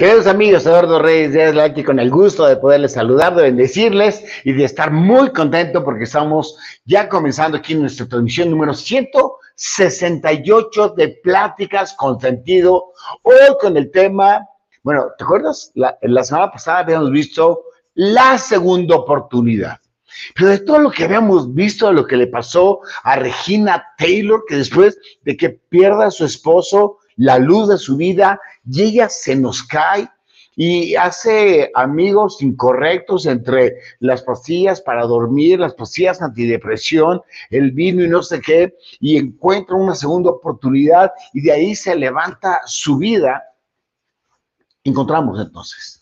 Queridos amigos, Eduardo Reyes de aquí con el gusto de poderles saludar, de bendecirles y de estar muy contento porque estamos ya comenzando aquí nuestra transmisión número 168 de Pláticas con Sentido. Hoy con el tema, bueno, ¿te acuerdas? La, la semana pasada habíamos visto la segunda oportunidad. Pero de todo lo que habíamos visto, lo que le pasó a Regina Taylor, que después de que pierda a su esposo, la luz de su vida ella se nos cae y hace amigos incorrectos entre las pastillas para dormir, las pastillas antidepresión, el vino y no sé qué, y encuentra una segunda oportunidad y de ahí se levanta su vida. Encontramos entonces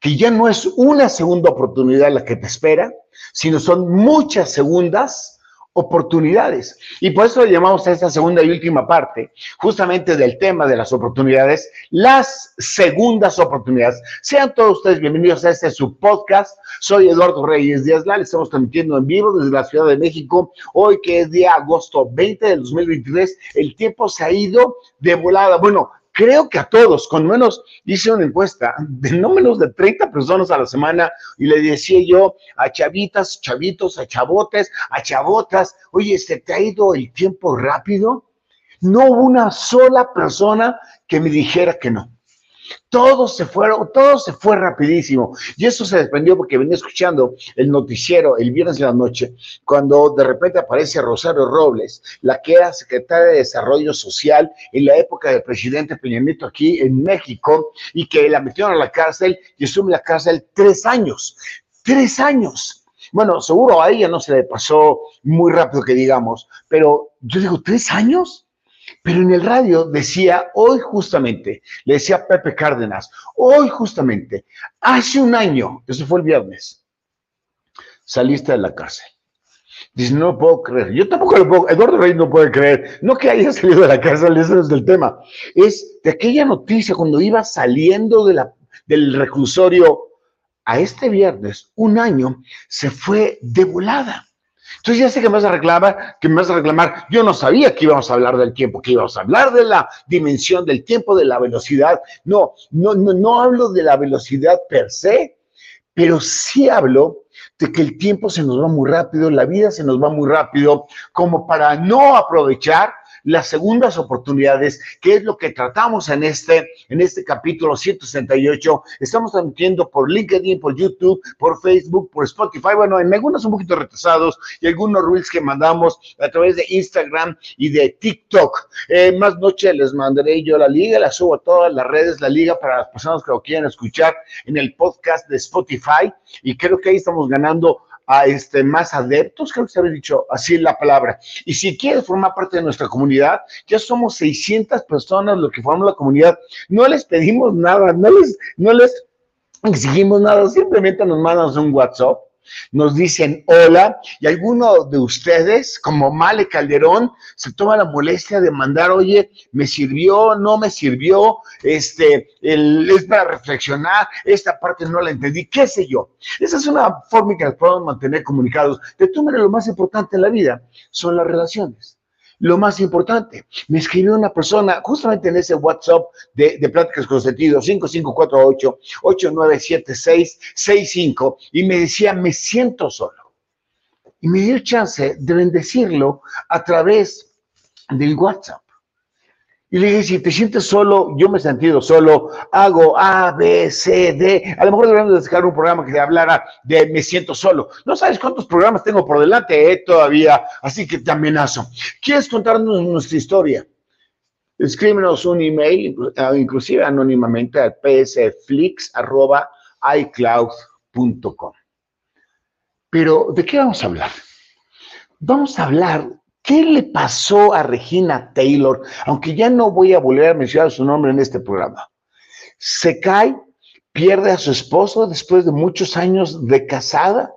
que ya no es una segunda oportunidad la que te espera, sino son muchas segundas oportunidades. Y por eso llamamos a esta segunda y última parte, justamente del tema de las oportunidades, las segundas oportunidades. Sean todos ustedes bienvenidos a este su podcast. Soy Eduardo Reyes Díaz Lal, estamos transmitiendo en vivo desde la Ciudad de México. Hoy que es día agosto 20 del 2023, el tiempo se ha ido de volada. Bueno, creo que a todos, con menos, hice una encuesta de no menos de 30 personas a la semana y le decía yo a chavitas, chavitos, a chavotes, a chavotas, oye, ¿se te ha ido el tiempo rápido? No hubo una sola persona que me dijera que no. Todo se fueron, todo se fue rapidísimo. Y eso se desprendió porque venía escuchando el noticiero el viernes de la noche, cuando de repente aparece Rosario Robles, la que era secretaria de Desarrollo Social en la época del presidente Peña Nieto aquí en México, y que la metieron a la cárcel y estuvo en la cárcel tres años. Tres años. Bueno, seguro a ella no se le pasó muy rápido que digamos, pero yo digo, ¿tres años? Pero en el radio decía, hoy justamente, le decía Pepe Cárdenas, hoy justamente, hace un año, eso fue el viernes, saliste de la cárcel. Dice, no puedo creer. Yo tampoco lo puedo, Eduardo Rey no puede creer. No que haya salido de la cárcel, eso es el tema. Es de aquella noticia cuando iba saliendo de la, del reclusorio a este viernes, un año, se fue de volada. Entonces ya sé que me vas a reclamar, que me vas a reclamar. Yo no sabía que íbamos a hablar del tiempo, que íbamos a hablar de la dimensión del tiempo, de la velocidad. No, no, no, no hablo de la velocidad per se, pero sí hablo de que el tiempo se nos va muy rápido, la vida se nos va muy rápido, como para no aprovechar las segundas oportunidades, que es lo que tratamos en este, en este capítulo 168. Estamos transmitiendo por LinkedIn, por YouTube, por Facebook, por Spotify. Bueno, en algunos un poquito retrasados y algunos reels que mandamos a través de Instagram y de TikTok. Eh, más noche les mandaré yo la liga, la subo a todas las redes, la liga para las personas que lo quieran escuchar en el podcast de Spotify. Y creo que ahí estamos ganando a este, más adeptos, creo que se había dicho así la palabra. Y si quieres formar parte de nuestra comunidad, ya somos 600 personas lo que formamos la comunidad. No les pedimos nada, no les, no les exigimos nada, simplemente nos mandan un WhatsApp nos dicen hola y alguno de ustedes, como Male Calderón, se toma la molestia de mandar, oye, me sirvió, no me sirvió, este, es para reflexionar, esta parte no la entendí, qué sé yo. Esa es una forma en que nos podemos mantener comunicados. De tu manera, lo más importante en la vida son las relaciones lo más importante. Me escribió una persona justamente en ese WhatsApp de, de Pláticas con Sentido, 5548-897665, y me decía, me siento solo. Y me dio chance de bendecirlo a través del WhatsApp. Y le dije, si te sientes solo, yo me he sentido solo, hago A, B, C, D. A lo mejor deberíamos de sacar un programa que hablara de me siento solo. No sabes cuántos programas tengo por delante eh, todavía, así que te amenazo. ¿Quieres contarnos nuestra historia? Escríbenos un email, inclusive anónimamente, al psflix.icloud.com. Pero, ¿de qué vamos a hablar? Vamos a hablar ¿Qué le pasó a Regina Taylor? Aunque ya no voy a volver a mencionar su nombre en este programa. Se cae, pierde a su esposo después de muchos años de casada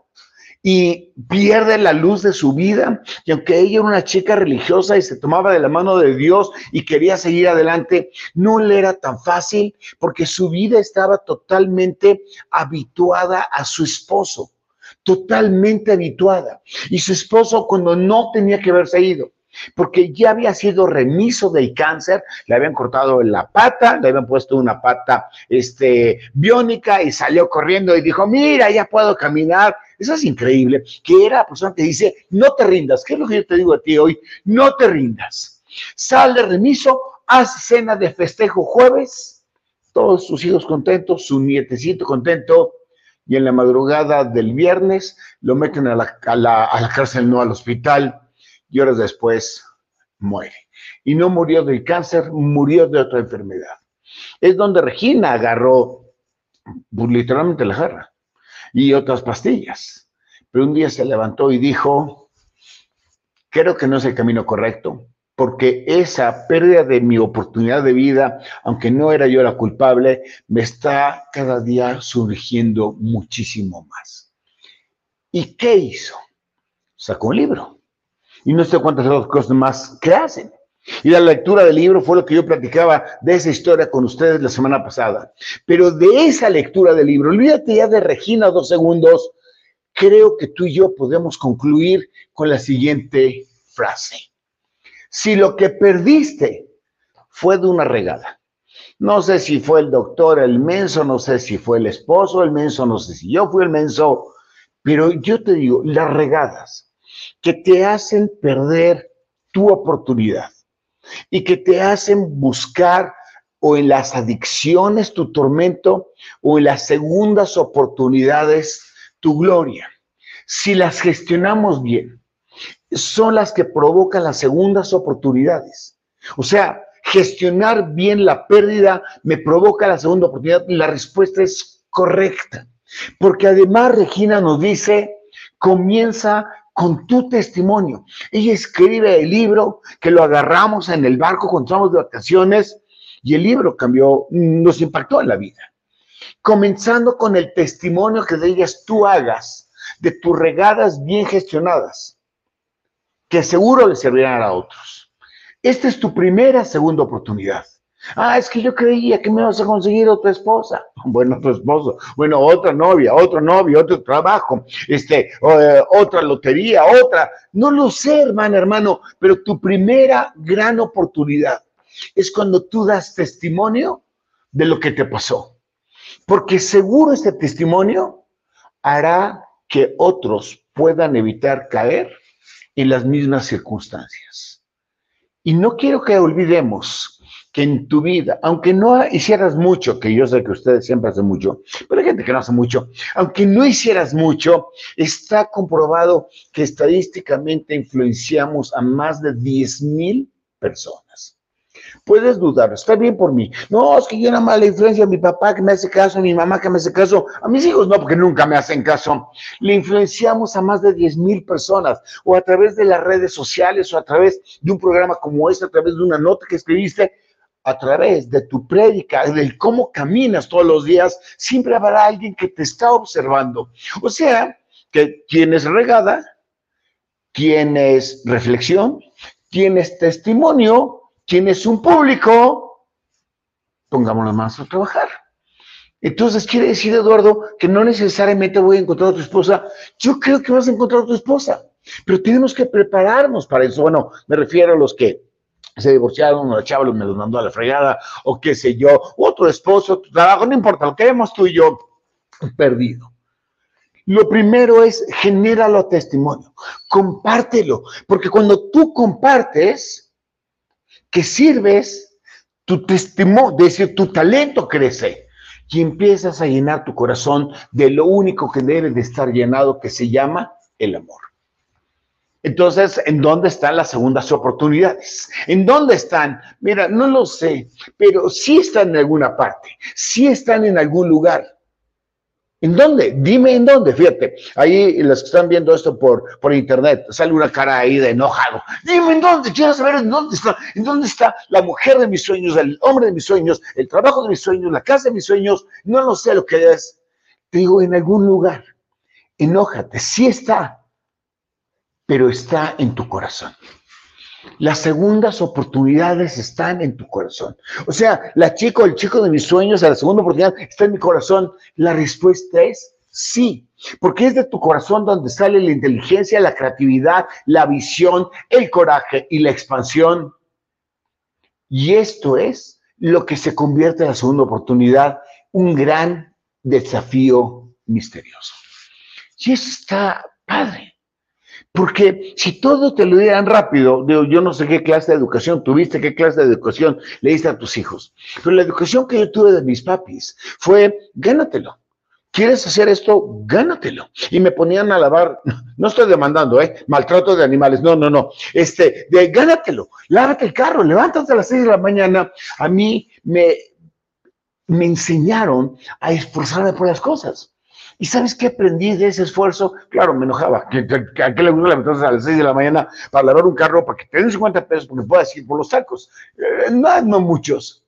y pierde la luz de su vida. Y aunque ella era una chica religiosa y se tomaba de la mano de Dios y quería seguir adelante, no le era tan fácil porque su vida estaba totalmente habituada a su esposo totalmente habituada. Y su esposo cuando no tenía que haberse ido. porque ya había sido remiso del cáncer, le habían cortado la pata, le habían puesto una pata este, biónica y salió corriendo y dijo, mira, ya puedo caminar. Eso es increíble, que era la persona que dice, no te rindas, ¿qué es lo que yo te digo a ti hoy? No te rindas. Sal de remiso, haz cena de festejo jueves, todos sus hijos contentos, su nietecito contento, y en la madrugada del viernes lo meten a la, a la, cárcel, no al hospital, y horas después muere. Y no murió del cáncer, murió de otra enfermedad. Es donde Regina agarró, pues, literalmente la jarra, y otras pastillas. Pero un día se levantó y dijo, creo que no es el camino correcto, porque esa pérdida de mi oportunidad de vida, aunque no era yo la culpable, me está cada día surgiendo muchísimo más. ¿Y qué hizo? Sacó un libro y no sé cuántas otras cosas más que hacen. Y la lectura del libro fue lo que yo platicaba de esa historia con ustedes la semana pasada. Pero de esa lectura del libro, olvídate ya de Regina dos segundos, creo que tú y yo podemos concluir con la siguiente frase. Si lo que perdiste fue de una regada, no sé si fue el doctor el menso, no sé si fue el esposo el menso, no sé si yo fui el menso, pero yo te digo, las regadas que te hacen perder tu oportunidad y que te hacen buscar o en las adicciones tu tormento o en las segundas oportunidades tu gloria. Si las gestionamos bien, son las que provocan las segundas oportunidades. O sea, gestionar bien la pérdida me provoca la segunda oportunidad la respuesta es correcta. Porque además Regina nos dice, comienza con tu testimonio. Ella escribe el libro que lo agarramos en el barco cuando estamos de vacaciones y el libro cambió, nos impactó en la vida. Comenzando con el testimonio que de ellas tú hagas, de tus regadas bien gestionadas, que seguro le servirán a otros. Esta es tu primera, segunda oportunidad. Ah, es que yo creía que me vas a conseguir otra esposa. Bueno, otro esposo. Bueno, otra novia, otro novio, otro trabajo, este, eh, otra lotería, otra. No lo sé, hermano, hermano, pero tu primera gran oportunidad es cuando tú das testimonio de lo que te pasó. Porque seguro este testimonio hará que otros puedan evitar caer en las mismas circunstancias. Y no quiero que olvidemos que en tu vida, aunque no hicieras mucho, que yo sé que ustedes siempre hacen mucho, pero hay gente que no hace mucho, aunque no hicieras mucho, está comprobado que estadísticamente influenciamos a más de 10 mil personas. Puedes dudar, está bien por mí. No, es que yo nada más la influencia mi papá que me hace caso, mi mamá que me hace caso, a mis hijos no, porque nunca me hacen caso. Le influenciamos a más de 10 mil personas, o a través de las redes sociales, o a través de un programa como este, a través de una nota que escribiste, a través de tu prédica, del cómo caminas todos los días, siempre habrá alguien que te está observando. O sea, que tienes regada, tienes reflexión, tienes testimonio, tienes un público, pongámonos más a trabajar. Entonces quiere decir, Eduardo, que no necesariamente voy a encontrar a tu esposa. Yo creo que vas a encontrar a tu esposa, pero tenemos que prepararnos para eso. Bueno, me refiero a los que se divorciaron, o la chava me los mandó a la fregada, o qué sé yo, otro esposo, tu trabajo, no importa, lo que vemos tú y yo perdido. Lo primero es genéralo testimonio, compártelo, porque cuando tú compartes que sirves, tu testimonio, es decir, tu talento crece y empiezas a llenar tu corazón de lo único que debe de estar llenado, que se llama el amor. Entonces, ¿en dónde están las segundas oportunidades? ¿En dónde están? Mira, no lo sé, pero sí están en alguna parte, sí están en algún lugar. ¿En dónde? Dime en dónde, fíjate. Ahí los que están viendo esto por, por internet, sale una cara ahí de enojado. Dime en dónde, quiero saber en dónde está, en dónde está la mujer de mis sueños, el hombre de mis sueños, el trabajo de mis sueños, la casa de mis sueños. No lo sé lo que es. Te digo, en algún lugar. Enójate, sí está pero está en tu corazón. Las segundas oportunidades están en tu corazón. O sea, la chica o el chico de mis sueños, la segunda oportunidad está en mi corazón. La respuesta es sí. porque es de tu corazón donde sale la inteligencia, la creatividad, la visión, el coraje y la expansión. Y esto es lo que se convierte en la segunda oportunidad, un gran desafío misterioso. Y eso está padre. Porque si todo te lo dieran rápido, digo, yo no sé qué clase de educación tuviste, qué clase de educación le diste a tus hijos, pero la educación que yo tuve de mis papis fue, gánatelo. ¿Quieres hacer esto? Gánatelo. Y me ponían a lavar, no estoy demandando, ¿eh? Maltrato de animales, no, no, no. Este, de gánatelo, lávate el carro, levántate a las seis de la mañana. A mí me, me enseñaron a esforzarme por las cosas. ¿Y sabes qué aprendí de ese esfuerzo? Claro, me enojaba. ¿A qué le gusta levantarse a las 6 de la mañana para lavar un carro para que te den 50 pesos porque puedas ir por los tacos? Eh, no, no muchos.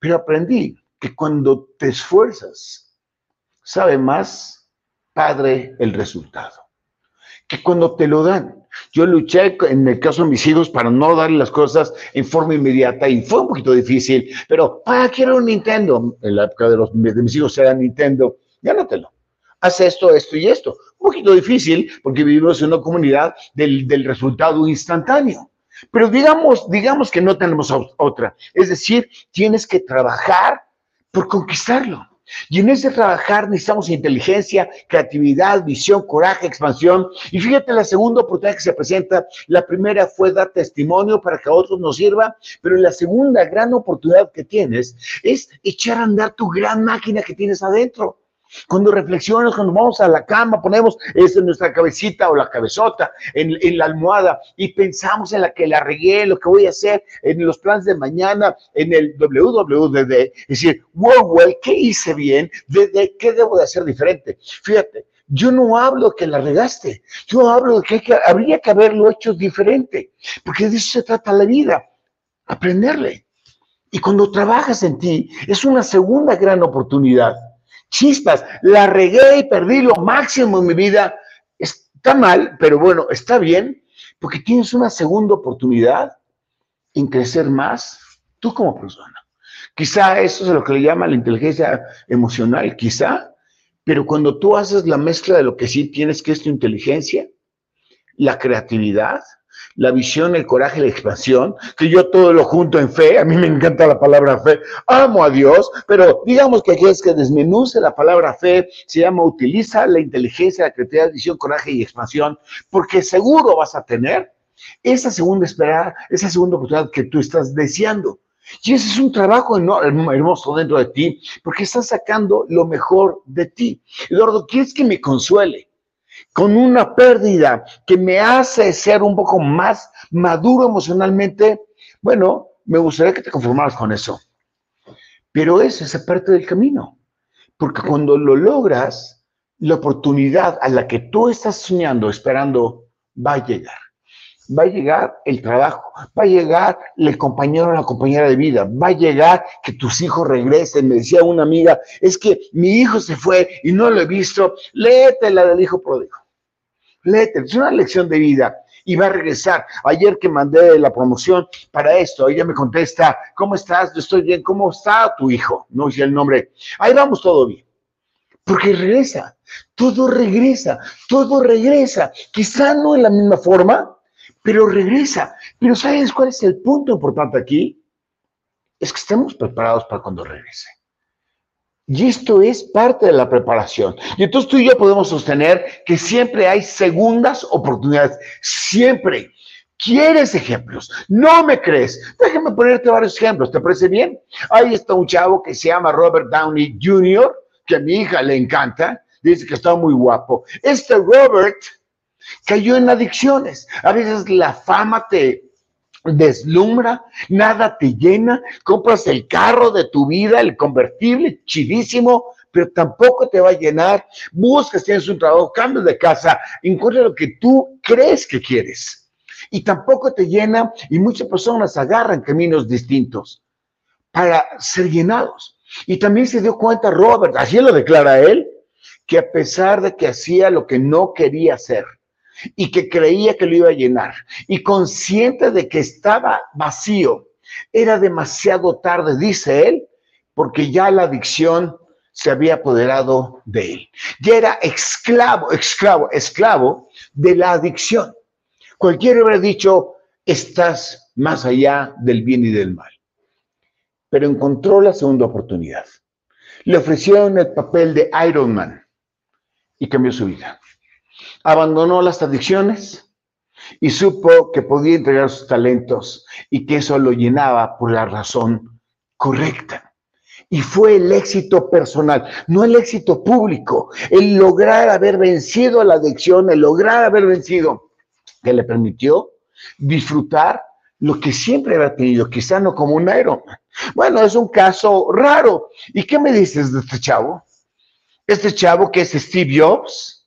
Pero aprendí que cuando te esfuerzas, sabe más, padre, el resultado. Que cuando te lo dan. Yo luché en el caso de mis hijos para no darle las cosas en forma inmediata y fue un poquito difícil, pero para quiero un Nintendo, en la época de, los, de mis hijos era Nintendo, gánatelo haz esto, esto y esto. Un poquito difícil porque vivimos en una comunidad del, resultado instantáneo. Pero digamos, digamos que no tenemos otra. Es decir, tienes que trabajar por conquistarlo. Y en ese trabajar necesitamos inteligencia, creatividad, visión, coraje, expansión. Y fíjate la segunda oportunidad que se presenta. La primera fue dar testimonio para que a otros nos sirva, pero la segunda gran oportunidad que tienes es echar a andar tu gran máquina que tienes adentro. Cuando reflexionamos, cuando vamos a la cama, ponemos eso en nuestra cabecita o la cabezota en, la almohada y pensamos en la que la regué, lo que voy a hacer en los planes de mañana, en el WWDD. Es decir, wow, wow, ¿qué hice bien? ¿De, qué debo de hacer diferente? Fíjate, yo no hablo que la regaste, yo hablo de que, que habría que haberlo hecho diferente, porque de eso se trata la vida, aprenderle. Y cuando trabajas en ti, es una segunda gran oportunidad chispas, la regué y perdí lo máximo en mi vida. Está mal, pero bueno, está bien, porque tienes una segunda oportunidad en crecer más tú como persona. Quizá eso es lo que le llama la inteligencia emocional, quizá, pero cuando tú haces la mezcla de lo que sí tienes, que es tu inteligencia, la creatividad, la visión, el coraje, la expansión, que yo todo lo junto en fe, a mí me encanta la palabra fe, amo a Dios, pero digamos que aquí es que desmenuce la palabra fe, se llama utiliza la inteligencia, la creatividad, visión, coraje y expansión, porque seguro vas a tener esa segunda esperada, esa segunda oportunidad que tú estás deseando. Y ese es un trabajo hermoso dentro de ti, porque estás sacando lo mejor de ti. Eduardo, ¿quieres que me consuele? Con una pérdida que me hace ser un poco más maduro emocionalmente, bueno, me gustaría que te conformaras con eso. Pero es esa parte del camino, porque cuando lo logras, la oportunidad a la que tú estás soñando, esperando, va a llegar. Va a llegar el trabajo, va a llegar el compañero o la compañera de vida, va a llegar que tus hijos regresen. Me decía una amiga, es que mi hijo se fue y no lo he visto, léete la del hijo pródigo es una lección de vida y va a regresar. Ayer que mandé la promoción para esto, ella me contesta, ¿cómo estás? Yo estoy bien, ¿cómo está tu hijo? No dice el nombre. Ahí vamos todo bien. Porque regresa, todo regresa, todo regresa. Quizá no en la misma forma, pero regresa. Pero ¿sabes cuál es el punto importante aquí? Es que estemos preparados para cuando regrese. Y esto es parte de la preparación. Y entonces tú y yo podemos sostener que siempre hay segundas oportunidades. Siempre. ¿Quieres ejemplos? ¿No me crees? Déjame ponerte varios ejemplos. ¿Te parece bien? Ahí está un chavo que se llama Robert Downey Jr., que a mi hija le encanta. Dice que está muy guapo. Este Robert cayó en adicciones. A veces la fama te, deslumbra, nada te llena, compras el carro de tu vida, el convertible, chidísimo, pero tampoco te va a llenar, buscas, tienes un trabajo, cambias de casa, encuentras lo que tú crees que quieres. Y tampoco te llena y muchas personas agarran caminos distintos para ser llenados. Y también se dio cuenta Robert, así lo declara él, que a pesar de que hacía lo que no quería hacer, y que creía que lo iba a llenar y consciente de que estaba vacío. Era demasiado tarde, dice él, porque ya la adicción se había apoderado de él. Ya era esclavo, esclavo, esclavo de la adicción. Cualquiera hubiera dicho, estás más allá del bien y del mal. Pero encontró la segunda oportunidad. Le ofrecieron el papel de Iron Man y cambió su vida. Abandonó las adicciones y supo que podía entregar sus talentos y que eso lo llenaba por la razón correcta. Y fue el éxito personal, no el éxito público, el lograr haber vencido la adicción, el lograr haber vencido, que le permitió disfrutar lo que siempre había tenido, quizá no como un Iron Bueno, es un caso raro. ¿Y qué me dices de este chavo? Este chavo que es Steve Jobs,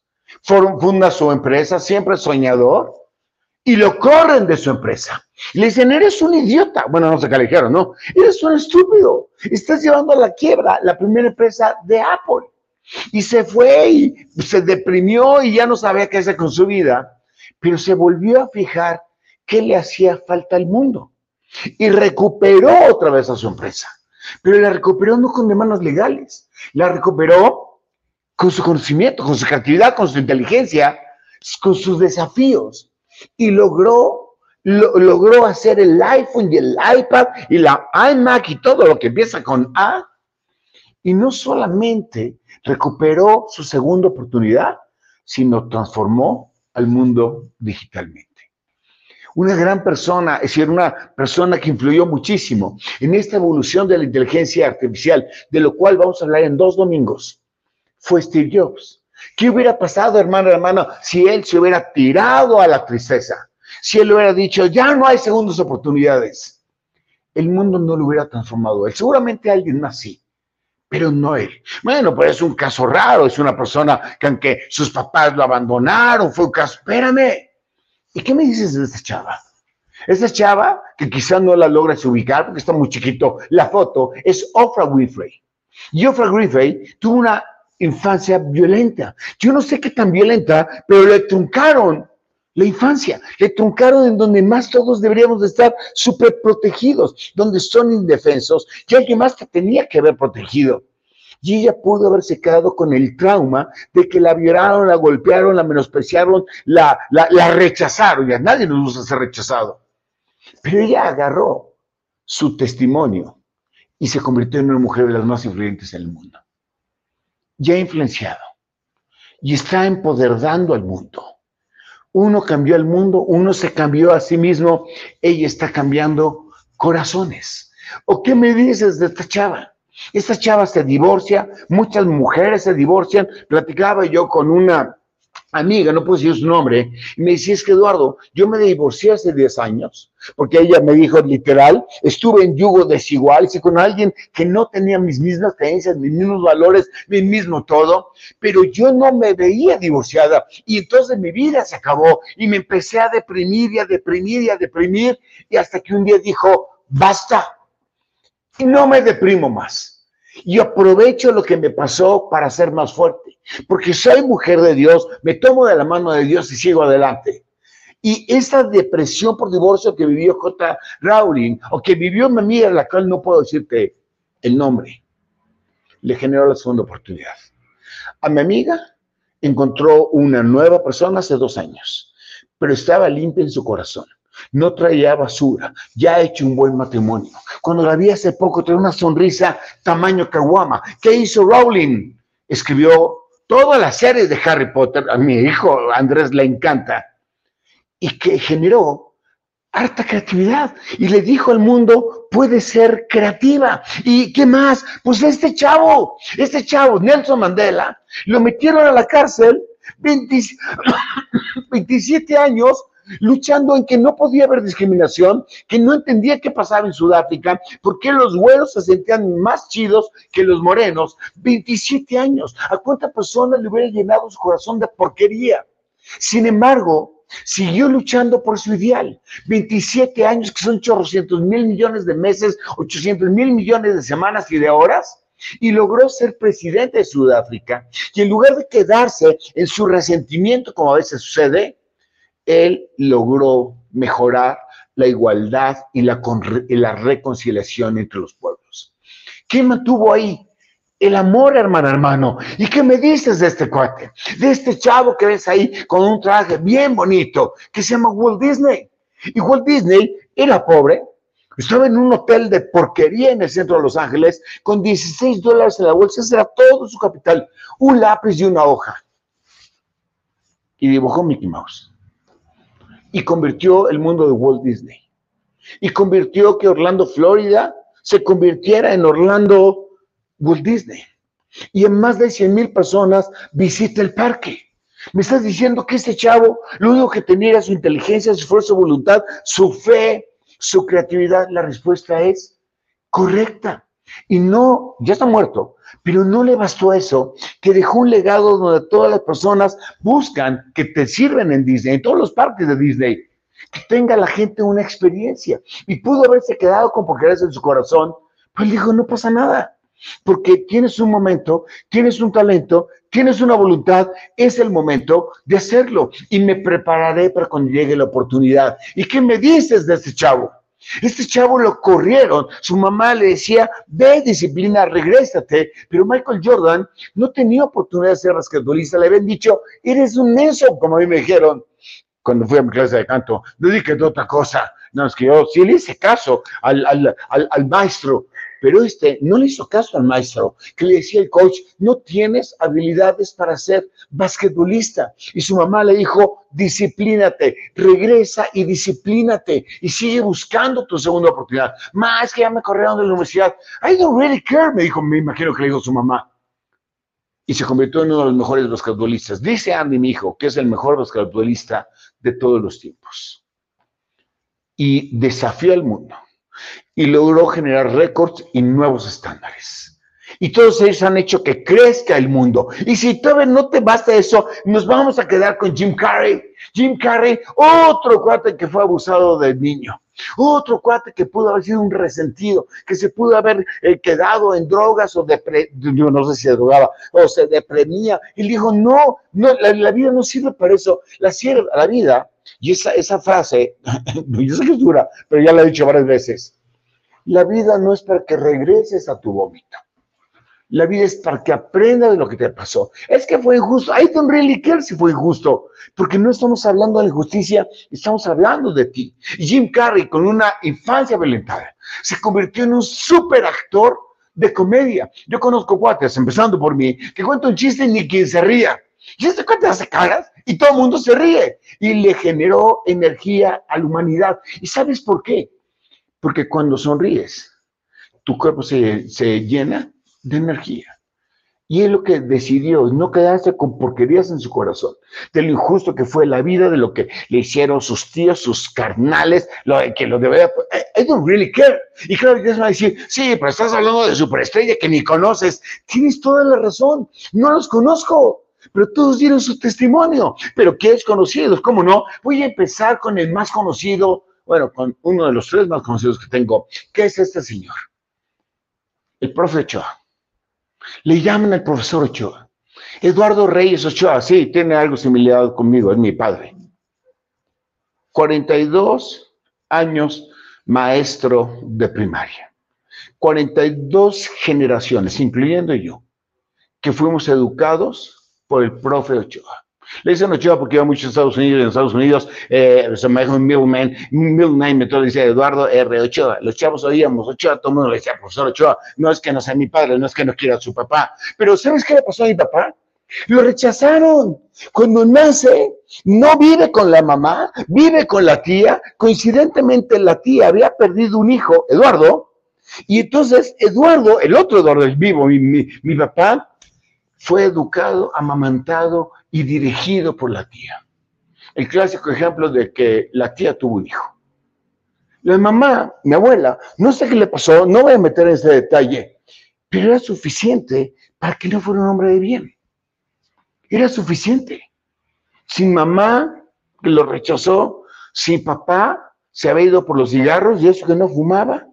funda su empresa, siempre soñador, y lo corren de su empresa. Le dicen, eres un idiota. Bueno, no le dijeron, ¿no? Eres un estúpido. Estás llevando a la quiebra la primera empresa de Apple. Y se fue y se deprimió y ya no sabía qué hacer con su vida. Pero se volvió a fijar qué le hacía falta al mundo. Y recuperó otra vez a su empresa. Pero la recuperó no con demandas legales. La recuperó con su conocimiento, con su creatividad, con su inteligencia, con sus desafíos. Y logró logró hacer el iPhone y el iPad y la iMac y todo lo que empieza con A. Y no solamente recuperó su segunda oportunidad, sino transformó al mundo digitalmente. Una gran persona, es decir, una persona que influyó muchísimo en esta evolución de la inteligencia artificial, de lo cual vamos a hablar en dos domingos, fue Steve Jobs. ¿Qué hubiera pasado, hermano, hermano, si él se hubiera tirado a la tristeza? Si él hubiera dicho, ya no hay segundas oportunidades, el mundo no lo hubiera transformado él. Seguramente alguien más sí, pero no él. Bueno, pues es un caso raro, es una persona que aunque sus papás lo abandonaron, fue un caso, espérame. ¿Y qué me dices de esta chava? Esta chava, que quizás no la logras ubicar porque está muy chiquito, la foto es Oprah Winfrey. Y Oprah Winfrey tuvo una infancia violenta. Yo no sé qué tan violenta, pero le truncaron la infancia. Le truncaron en donde más todos deberíamos de estar súper protegidos, donde son indefensos, y alguien más te tenía que haber protegido. Y ella pudo haberse quedado con el trauma de que la violaron, la golpearon, la menospreciaron, la, la, la rechazaron. Y a nadie nos gusta ser rechazado. Pero ella agarró su testimonio y se convirtió en una mujer de las más influyentes en el mundo. Ya influenciado y está empoderando al mundo uno cambió el mundo, uno se cambió a sí mismo, ella está cambiando corazones. ¿O qué me dices de esta chava? Esta chava se divorcia, muchas mujeres se divorcian. Platicaba yo con una amiga, no puedo decir su nombre, me decía, es que Eduardo, yo me divorcié hace 10 años, porque ella me dijo literal, estuve en yugo desigual, y con alguien que no tenía mis mismas creencias, mis mismos valores, mi mismo todo, pero yo no me veía divorciada, y entonces mi vida se acabó, y me empecé a deprimir y a deprimir y a deprimir, y hasta que un día dijo, basta, y no me deprimo más. Y aprovecho lo que me pasó para ser más fuerte, porque soy mujer de Dios, me tomo de la mano de Dios y sigo adelante. Y esa depresión por divorcio que vivió J. Rowling, o que vivió mi amiga, la cual no puedo decirte el nombre, le generó la segunda oportunidad. A mi amiga encontró una nueva persona hace dos años, pero estaba limpia en su corazón no traía basura, ya ha hecho un buen matrimonio. Cuando la vi hace poco, traía una sonrisa tamaño caguama. ¿Qué hizo Rowling? Escribió toda la serie de Harry Potter, a mi hijo Andrés le encanta, y que generó harta creatividad y le dijo al mundo, puede ser creativa. ¿Y qué más? Pues este chavo, este chavo, Nelson Mandela, lo metieron a la cárcel 27 años luchando en que no podía haber discriminación, que no entendía qué pasaba en Sudáfrica, por qué los güeros se sentían más chidos que los morenos. 27 años. ¿A cuántas personas le hubiera llenado su corazón de porquería? Sin embargo, siguió luchando por su ideal. 27 años, que son 800 mil millones de meses, 800 mil millones de semanas y de horas, y logró ser presidente de Sudáfrica. Y en lugar de quedarse en su resentimiento, como a veces sucede, él logró mejorar la igualdad y la, reconciliación entre los pueblos. ¿Qué mantuvo ahí? el amor, hermano, hermano. ¿Y qué me dices de este cuate? De este chavo que ves ahí con un traje bien bonito que se llama Walt Disney. Y Walt Disney era pobre, estaba en un hotel de porquería en el centro de Los Ángeles con 16 dólares en la bolsa, ese era todo su capital, un lápiz y una hoja. Y dibujó Mickey Mouse. Y convirtió el mundo de Walt Disney. Y convirtió que Orlando, Florida, se convirtiera en Orlando, Walt Disney. Y en más de 100 mil personas visita el parque. Me estás diciendo que ese chavo, lo único que tenía era su inteligencia, su fuerza de voluntad, su fe, su creatividad. La respuesta es correcta. Y no, ya está muerto, pero no le bastó eso, que dejó un legado donde todas las personas buscan que te sirven en Disney, en todos los parques de Disney, que tenga la gente una experiencia. Y pudo haberse quedado con porquerías en su corazón, pues dijo, no pasa nada, porque tienes un momento, tienes un talento, tienes una voluntad, es el momento de hacerlo y me prepararé para cuando llegue la oportunidad. ¿Y qué me dices de este chavo? Este chavo lo corrieron, su mamá le decía, ve disciplina, regrésate, pero Michael Jordan no tenía oportunidad de ser basquetbolista, le habían dicho, eres un menso, como a mí me dijeron cuando fui a mi clase de canto, dedíquete a otra cosa. No, es que yo sí le hice caso al, al, al maestro, pero este no le hizo caso al maestro, que le decía el coach, no tienes habilidades para ser basquetbolista. Y su mamá le dijo, disciplínate, regresa y disciplínate y sigue buscando tu segunda oportunidad. Más que ya me corrieron de la universidad. I don't really care, me dijo, me imagino que le dijo su mamá. Y se convirtió en uno de los mejores basquetbolistas. Dice Andy, mi hijo, que es el mejor basquetbolista de todos los tiempos. Y desafió al mundo y logró generar récords y nuevos estándares. Y todos ellos han hecho que crezca el mundo. Y si todavía no te basta eso, nos vamos a quedar con Jim Carrey. Jim Carrey, otro cuate que fue abusado del niño. Otro cuate que pudo haber sido un resentido, que se pudo haber eh, quedado en drogas o depre, yo no sé si se drogaba o se deprimía. Y dijo, no, no la, vida no sirve para eso. La, la vida, y esa, esa frase, yo sé que es dura, pero ya la he dicho varias veces la vida no es para que regreses a tu vómito. La vida es para que aprendas de lo que te pasó. Es que fue injusto. I don't really care si fue injusto, porque no estamos hablando de la injusticia, estamos hablando de ti. Jim Carrey, con una infancia violentada, se convirtió en un super actor de comedia. Yo conozco cuates, empezando por mí, que cuenta un chiste y ni quien se ría. Y este cuate hace caras y todo el mundo se ríe. Y le generó energía a la humanidad. ¿Y sabes por qué? Porque cuando sonríes, tu cuerpo se, llena de energía. Y es lo que decidió, no quedarse con porquerías en su corazón, de lo injusto que fue la vida, de lo que le hicieron sus tíos, sus carnales, lo que lo debería. I don't really care. Y claro, se va a decir, sí, pero estás hablando de superestrella que ni conoces. Tienes toda la razón, no los conozco, pero todos dieron su testimonio. Pero ¿qué es conocido? ¿Cómo no? Voy a empezar con el más conocido bueno, con uno de los tres más conocidos que tengo. ¿Qué es este señor? El profe Ochoa. Le llaman el profesor Ochoa. Eduardo Reyes Ochoa, sí, tiene algo similar conmigo, es mi padre. 42 años maestro de primaria. 42 generaciones, incluyendo yo, que fuimos educados por el profe Ochoa. Le dicen Ochoa porque iba mucho a Estados Unidos y en Estados Unidos eh, se me dijo un middleman, middleman, me dice Eduardo R. Ochoa. Los chavos oíamos Ochoa, todo el mundo le decía, profesor Ochoa, no es que no sea mi padre, no es que no quiera a su papá. Pero ¿sabes qué le pasó a mi papá? Lo rechazaron. Cuando nace, no vive con la mamá, vive con la tía. Coincidentemente, la tía había perdido un hijo, Eduardo, y entonces Eduardo, el otro Eduardo, el vivo, mi, mi, mi papá, fue educado, amamantado y dirigido por la tía. El clásico ejemplo de que la tía tuvo un hijo. La mamá, mi abuela, no sé qué le pasó, no voy a meter en ese detalle, pero era suficiente para que no fuera un hombre de bien. Era suficiente. Sin mamá, que lo rechazó, sin papá, se había ido por los cigarros y eso que no fumaba.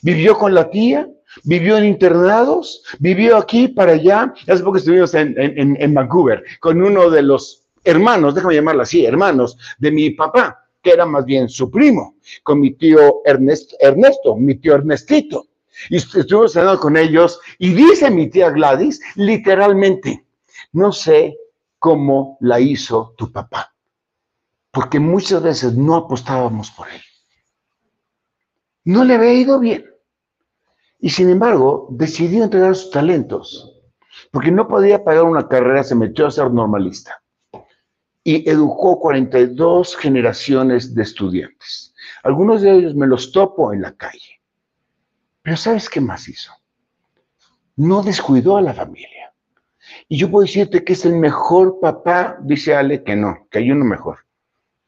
Vivió con la tía, vivió en internados, vivió aquí para allá. Hace poco estuvimos en, en, Vancouver con uno de los hermanos, déjame llamarlo así, hermanos de mi papá, que era más bien su primo, con mi tío Ernesto, mi tío Ernestito. Y estuvimos cenando con ellos y dice mi tía Gladys, literalmente, no sé cómo la hizo tu papá, porque muchas veces no apostábamos por él. No le había ido bien. Y sin embargo, decidió entregar sus talentos, porque no podía pagar una carrera, se metió a ser normalista. Y educó 42 generaciones de estudiantes. Algunos de ellos me los topo en la calle. Pero ¿sabes qué más hizo? No descuidó a la familia. Y yo puedo decirte que es el mejor papá, dice Ale, que no, que hay uno mejor.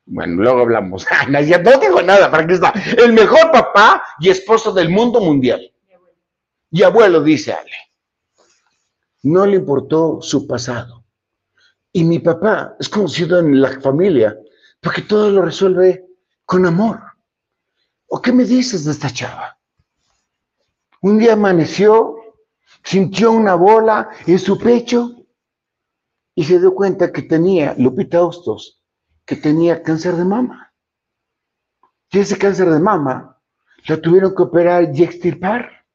Bueno, luego hablamos. no digo nada, para qué está. El mejor papá y esposo del mundo mundial. Y abuelo, dice Ale. No le importó su pasado. Y mi papá es conocido en la familia porque todo lo resuelve con amor. ¿O qué me dices de esta chava? Un día amaneció, sintió una bola en su pecho y se dio cuenta que tenía, Lupita Hostos, que tenía cáncer de mama. Y ese cáncer de mama la tuvieron que operar y extirpar.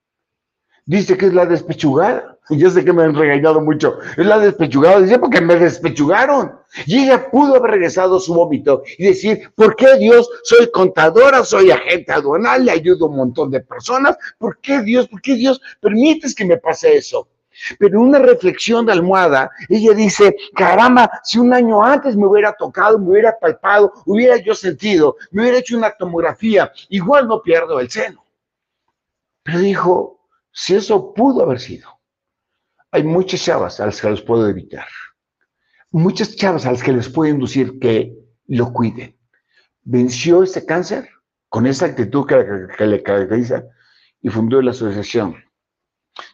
Dice que es la despechugada. Yo sé que me han regañado mucho. Es la despechugada. Dice, porque me despechugaron. Y ella pudo haber regresado su vómito y decir, ¿por qué Dios? Soy contadora, soy agente aduanal, le ayudo a un montón de personas. ¿Por qué Dios? ¿Por qué Dios permites que me pase eso? Pero en una reflexión de almohada, ella dice, caramba, si un año antes me hubiera tocado, me hubiera palpado, hubiera yo sentido, me hubiera hecho una tomografía, igual no pierdo el seno. Pero dijo, si eso pudo haber sido, hay muchas chavas a las que los puedo evitar. Muchas chavas a las que les puedo inducir que lo cuiden. Venció ese cáncer con esa actitud que, que le caracteriza y fundó la asociación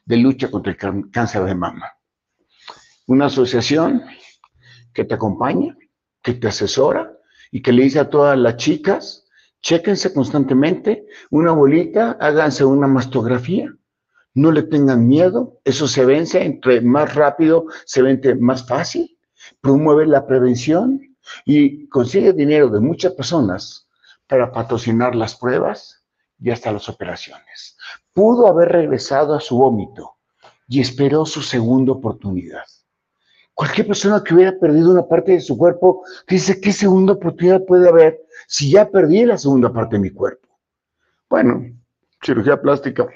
de lucha contra el cáncer de mama. Una asociación que te acompaña, que te asesora y que le dice a todas las chicas, chéquense constantemente, una bolita, háganse una mastografía, no le tengan miedo, eso se vence, entre más rápido se vence más fácil, promueve la prevención y consigue dinero de muchas personas para patrocinar las pruebas y hasta las operaciones pudo haber regresado a su vómito y esperó su segunda oportunidad. Cualquier persona que hubiera perdido una parte de su cuerpo dice, ¿qué segunda oportunidad puede haber si ya perdí la segunda parte de mi cuerpo? Bueno, cirugía plástica,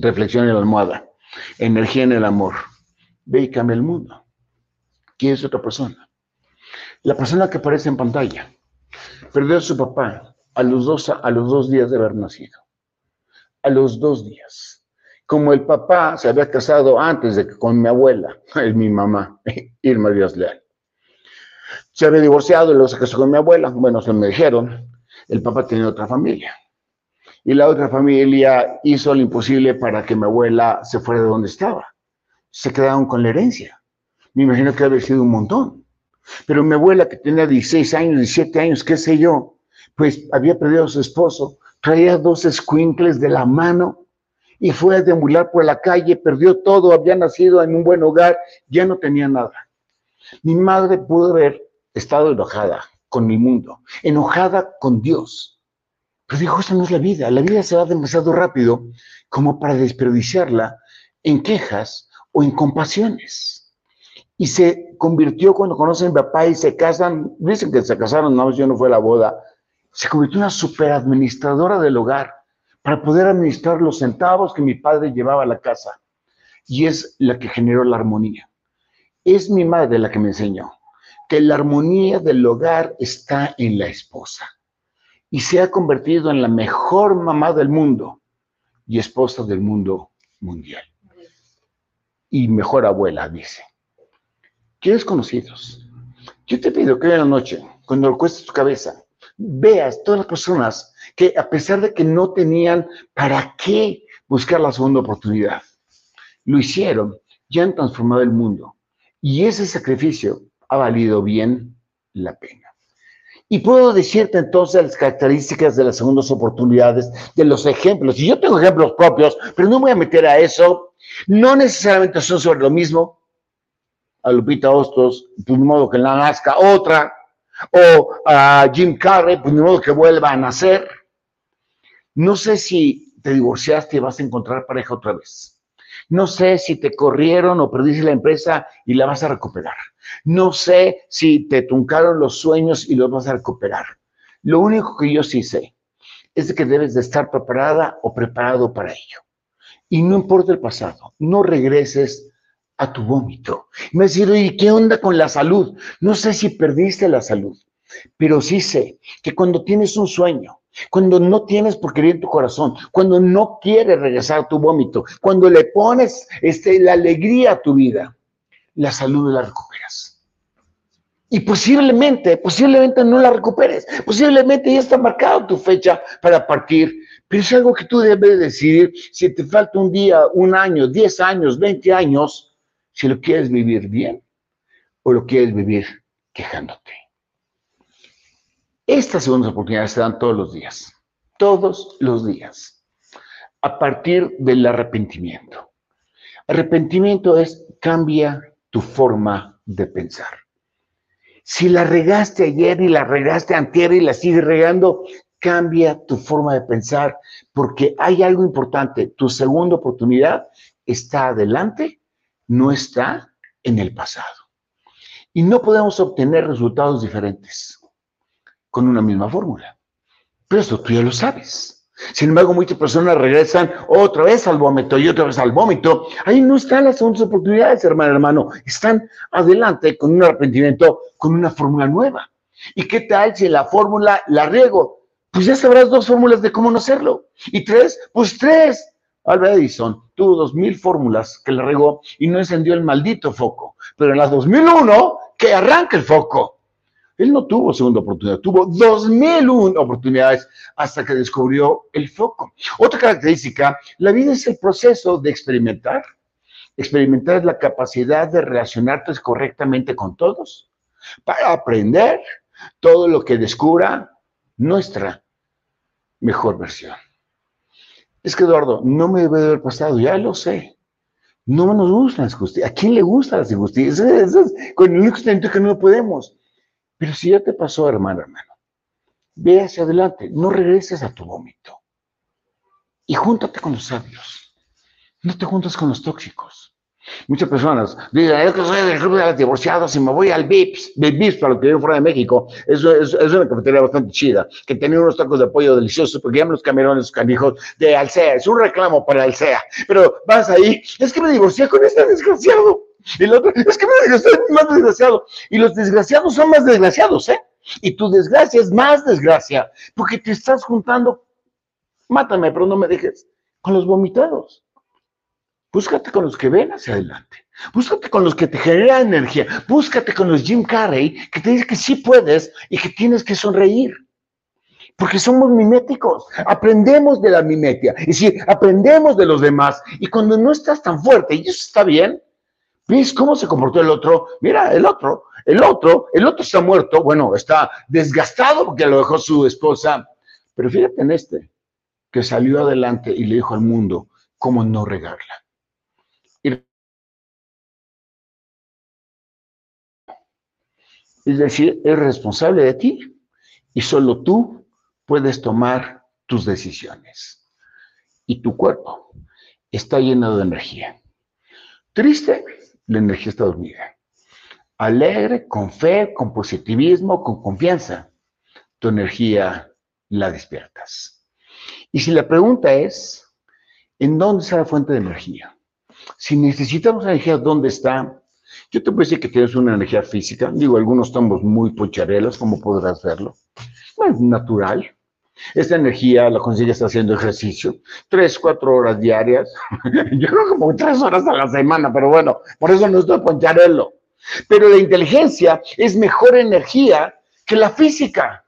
reflexión en la almohada, energía en el amor. Ve y cambia el mundo. ¿Quién es otra persona? La persona que aparece en pantalla perdió a su papá a los dos, a los dos días de haber nacido a los dos días. Como el papá se había casado antes de que con mi abuela, es mi mamá, Irma Díaz Leal. Se había divorciado y luego se casó con mi abuela. Bueno, se me dijeron, el papá tenía otra familia. Y la otra familia hizo lo imposible para que mi abuela se fuera de donde estaba. Se quedaron con la herencia. Me imagino que había sido un montón. Pero mi abuela, que tenía 16 años, 17 años, qué sé yo, pues había perdido a su esposo, traía dos escuincles de la mano y fue a deambular por la calle, perdió todo, había nacido en un buen hogar, ya no tenía nada. Mi madre pudo haber estado enojada con mi mundo, enojada con Dios. Pero dijo, esta no es la vida, la vida se va demasiado rápido como para desperdiciarla en quejas o en compasiones. Y se convirtió cuando conocen a mi papá y se casan, dicen que se casaron, no, yo no fue la boda, se convirtió en una superadministradora del hogar para poder administrar los centavos que mi padre llevaba a la casa. Y es la que generó la armonía. Es mi madre la que me enseñó que la armonía del hogar está en la esposa. Y se ha convertido en la mejor mamá del mundo y esposa del mundo mundial. Y mejor abuela, dice. ¿Quieres conocidos? Yo te pido que hoy en la noche, cuando recuestes tu cabeza, veas todas las personas que a pesar de que no tenían para qué buscar la segunda oportunidad, lo hicieron, ya han transformado el mundo. Y ese sacrificio ha valido bien la pena. Y puedo decirte entonces las características de las segundas oportunidades, de los ejemplos. Y yo tengo ejemplos propios, pero no me voy a meter a eso. No necesariamente son sobre lo mismo. A Lupita Hostos, de modo que la nazca otra, o a Jim Carrey, pues ni modo que vuelva a nacer. No sé si te divorciaste y vas a encontrar pareja otra vez. No sé si te corrieron o perdiste la empresa y la vas a recuperar. No sé si te truncaron los sueños y los vas a recuperar. Lo único que yo sí sé es que debes de estar preparada o preparado para ello. Y no importa el pasado, no regreses a tu vómito. Me decir, ¿y qué onda con la salud? No sé si perdiste la salud, pero sí sé que cuando tienes un sueño, cuando no tienes porquería en tu corazón, cuando no quieres regresar tu vómito, cuando le pones este, la alegría a tu vida, la salud la recuperas. Y posiblemente, posiblemente no la recuperes, posiblemente ya está marcada tu fecha para partir, pero es algo que tú debes decidir si te falta un día, un año, 10 años, 20 años, si lo quieres vivir bien o lo quieres vivir quejándote. Estas segundas oportunidades se dan todos los días, todos los días, a partir del arrepentimiento. Arrepentimiento es cambia tu forma de pensar. Si la regaste ayer y la regaste antier y la sigues regando, cambia tu forma de pensar porque hay algo importante. Tu segunda oportunidad está adelante, no está en el pasado. Y no podemos obtener resultados diferentes con una misma fórmula. Pero eso tú ya lo sabes. Sin embargo, muchas personas regresan otra vez al vómito y otra vez al vómito. Ahí no están las segundas oportunidades, hermano, hermano. Están adelante con un arrepentimiento, con una fórmula nueva. ¿Y qué tal si la fórmula la riego? Pues ya sabrás dos fórmulas de cómo no hacerlo. Y tres, pues tres. Albert Edison tuvo dos mil fórmulas que le regó y no encendió el maldito foco. Pero en las 2001, que arranca el foco. Él no tuvo segunda oportunidad, tuvo 2001 oportunidades hasta que descubrió el foco. Otra característica, la vida es el proceso de experimentar. Experimentar es la capacidad de relacionarte correctamente con todos para aprender todo lo que descubra nuestra mejor versión. Es que Eduardo, no me debe haber pasado, ya lo sé. No nos gustan las injusticias. ¿A quién le gustan las injusticias? con el único que no podemos. Pero si ya te pasó, hermano, hermano, ve hacia adelante, no regreses a tu vómito. Y júntate con los sabios. No te juntas con los tóxicos. Muchas personas dicen, es que soy del club de los divorciados y me voy al VIPS, VIPS para lo que vivo fuera de México. Es, es, es, una cafetería bastante chida, que tenía unos tacos de pollo deliciosos, porque llaman los camiones, los canijos de Alcea. Es un reclamo para Alcea. Pero vas ahí, es que me divorcié con este desgraciado. El otro, es que me es más desgraciado. Y los desgraciados son más desgraciados, ¿eh? Y tu desgracia es más desgracia, porque te estás juntando, mátame, pero no me dejes, con los vomitados. Búscate con los que ven hacia adelante. Búscate con los que te generan energía. Búscate con los Jim Carrey que te dicen que sí puedes y que tienes que sonreír. Porque somos miméticos. Aprendemos de la mimetia. Es decir, aprendemos de los demás. Y cuando no estás tan fuerte, y eso está bien, ¿Ves cómo se comportó el otro? Mira, el otro, el otro, el otro está muerto, bueno, está desgastado porque lo dejó su esposa. Pero fíjate en este, que salió adelante y le dijo al mundo cómo no regarla. Es decir, es responsable de ti y solo tú puedes tomar tus decisiones. Y tu cuerpo está lleno de energía. Triste, la energía está dormida. Alegre, con fe, con positivismo, con confianza, tu energía la despiertas. Y si la pregunta es, ¿en dónde está la fuente de energía? Si necesitamos energía, ¿dónde está? Yo te puedo decir que tienes una energía física. Digo, algunos estamos muy pocharelos, como podrás verlo. Es natural. Esta energía la consigues haciendo ejercicio, tres, cuatro horas diarias. Yo creo como tres horas a la semana, pero bueno, por eso no estoy poncharelo. Pero la inteligencia es mejor energía que la física.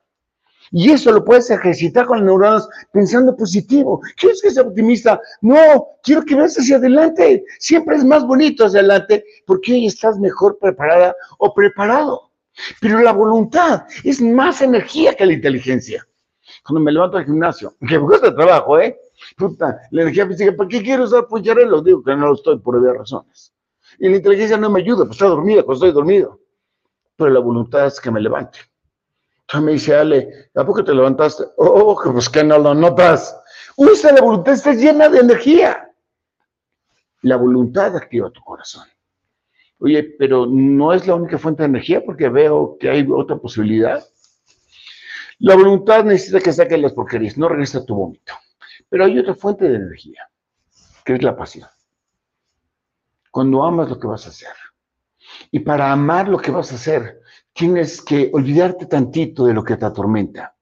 Y eso lo puedes ejercitar con las neuronas pensando positivo. ¿Quieres que sea optimista? No, quiero que veas hacia adelante. Siempre es más bonito hacia adelante porque estás mejor preparada o preparado. Pero la voluntad es más energía que la inteligencia cuando me levanto al gimnasio, que me cuesta trabajo, ¿eh? Puta, la energía física, ¿para qué quiero usar puncharelo? Digo que no lo estoy por obvias razones. Y la inteligencia no me ayuda, pues estoy dormido, pues estoy dormido. Pero la voluntad es que me levante. Entonces me dice Ale, ¿a poco te levantaste? Oh, pues que no lo notas. Usa la voluntad, está llena de energía. La voluntad activa tu corazón. Oye, pero no es la única fuente de energía porque veo que hay otra posibilidad. La voluntad necesita que saque las porquerías, no regresa tu vómito. Pero hay otra fuente de energía, que es la pasión. Cuando amas lo que vas a hacer. Y para amar lo que vas a hacer, tienes que olvidarte tantito de lo que te atormenta.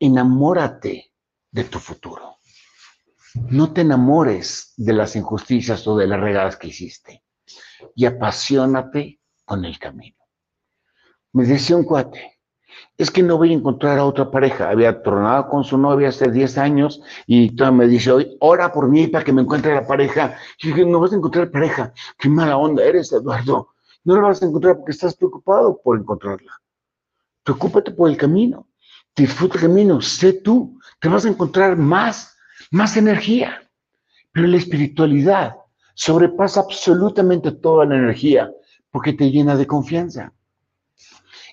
Enamórate de tu futuro. No te enamores de las injusticias o de las regadas que hiciste. Y apasionate con el camino. Me decía un cuate, es que no voy a encontrar a otra pareja. Había tronado con su novia hace 10 años y todavía me dice, hoy, ora por mí para que me encuentre la pareja. Y dije, no vas a encontrar pareja. Qué mala onda eres, Eduardo. No la vas a encontrar porque estás preocupado por encontrarla. Preocúpate por el camino. Disfruta el camino. Sé tú. Te vas a encontrar más, más energía. Pero la espiritualidad sobrepasa absolutamente toda la energía porque te llena de confianza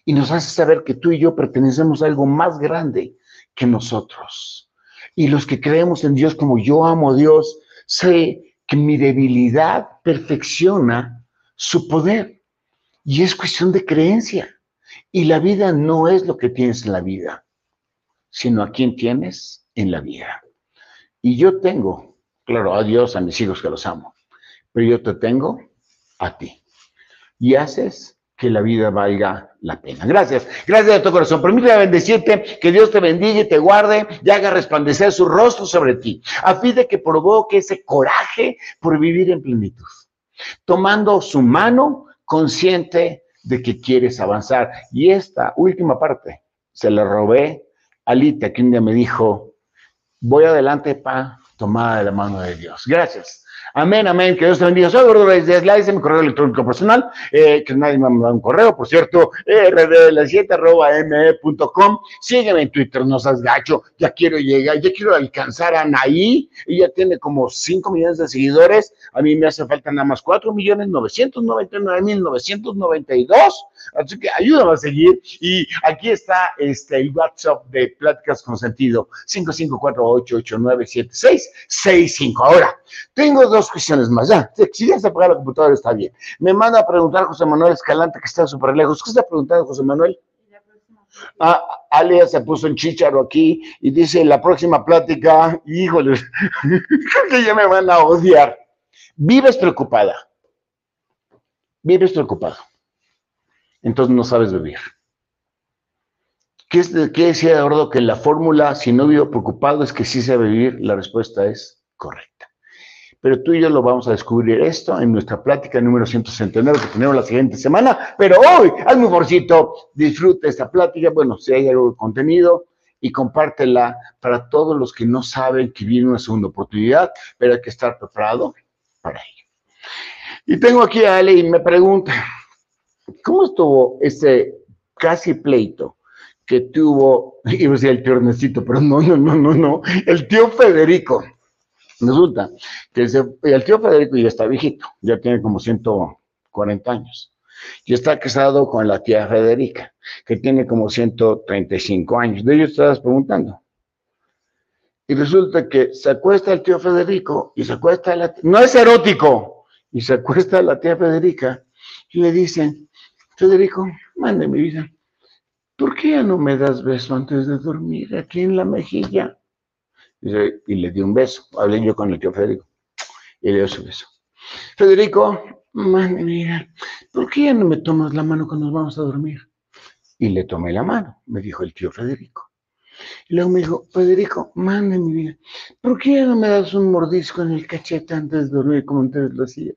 y nos hace saber que tú y yo pertenecemos a algo más grande que nosotros. Y los que creemos en Dios como yo amo a Dios, sé que mi debilidad perfecciona su poder. Y es cuestión de creencia. Y la vida no es lo que tienes en la vida, sino a quién tienes en la vida. Y yo tengo, claro, a Dios, a mis hijos que los amo, pero yo te tengo a ti. Y haces que la vida valga la pena. Gracias, gracias de tu corazón. Permíteme bendecirte, que Dios te bendiga y te guarde y haga resplandecer su rostro sobre ti, a fin de que provoque ese coraje por vivir en plenitud, tomando su mano consciente de que quieres avanzar. Y esta última parte se la robé a Lita, que un día me dijo, voy adelante pa tomada de la mano de Dios. Gracias. Amén, amén. Que Dios te bendiga. Soy Eduardo Reyes Láiz, mi correo electrónico personal, eh, que nadie me ha mandado un correo, por cierto, rdl7.me.com. Sígueme en Twitter, no seas gacho. Ya quiero llegar, ya quiero alcanzar a Anaí. Ella tiene como 5 millones de seguidores. A mí me hace falta nada más 4 millones 999 mil 992. Así que ayúdame a seguir. Y aquí está este, el WhatsApp de Pláticas con Sentido: 5548897665. Ahora, tengo dos cuestiones más. Ya, si ya se apaga la computadora está bien. Me manda a preguntar José Manuel Escalante, que está súper lejos. ¿Qué está preguntando José Manuel? Ah, Alia se puso en chicharo aquí y dice la próxima plática, híjole, creo que ya me van a odiar. Vives preocupada. Vives preocupado. Entonces no sabes vivir. ¿Qué, qué decía Eduardo? Que la fórmula, si no vivo preocupado, es que sí se vivir. La respuesta es correcta pero tú y yo lo vamos a descubrir esto en nuestra plática número 169 que tenemos la siguiente semana. Pero hoy, al mejorcito, disfruta esta plática, bueno, si hay algo de contenido, y compártela para todos los que no saben que viene una segunda oportunidad, pero hay que estar preparado para ello. Y tengo aquí a Ale y me pregunta, ¿cómo estuvo ese casi pleito que tuvo, iba a decir el tío Ernesito, pero no, no, no, no, no, el tío Federico? Resulta que el tío Federico ya está viejito, ya tiene como 140 años. Y está casado con la tía Federica, que tiene como 135 años. De ellos estabas preguntando. Y resulta que se acuesta el tío Federico y se acuesta la no es erótico, y se acuesta la tía Federica y le dicen, Federico, mande mi vida, ¿por qué ya no me das beso antes de dormir aquí en la mejilla? y le di un beso. Hablé yo con el tío Federico y le dio su beso. Federico, man, mira, ¿por qué ya no me tomas la mano cuando nos vamos a dormir? Y le tomé la mano, me dijo el tío Federico. Y luego me dijo, Federico, mande mi vida, ¿por qué ya no me das un mordisco en el cachete antes de dormir como antes lo hacía?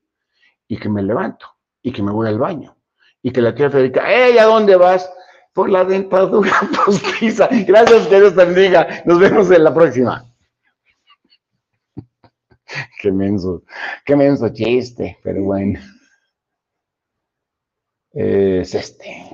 Y que me levanto, y que me voy al baño, y que la tía Federica, ¡Ey, ¿a dónde vas? Por la dentadura postiza. Gracias, que Dios te bendiga. Nos vemos en la próxima. qué menso, qué menso chiste, pero bueno. Es este.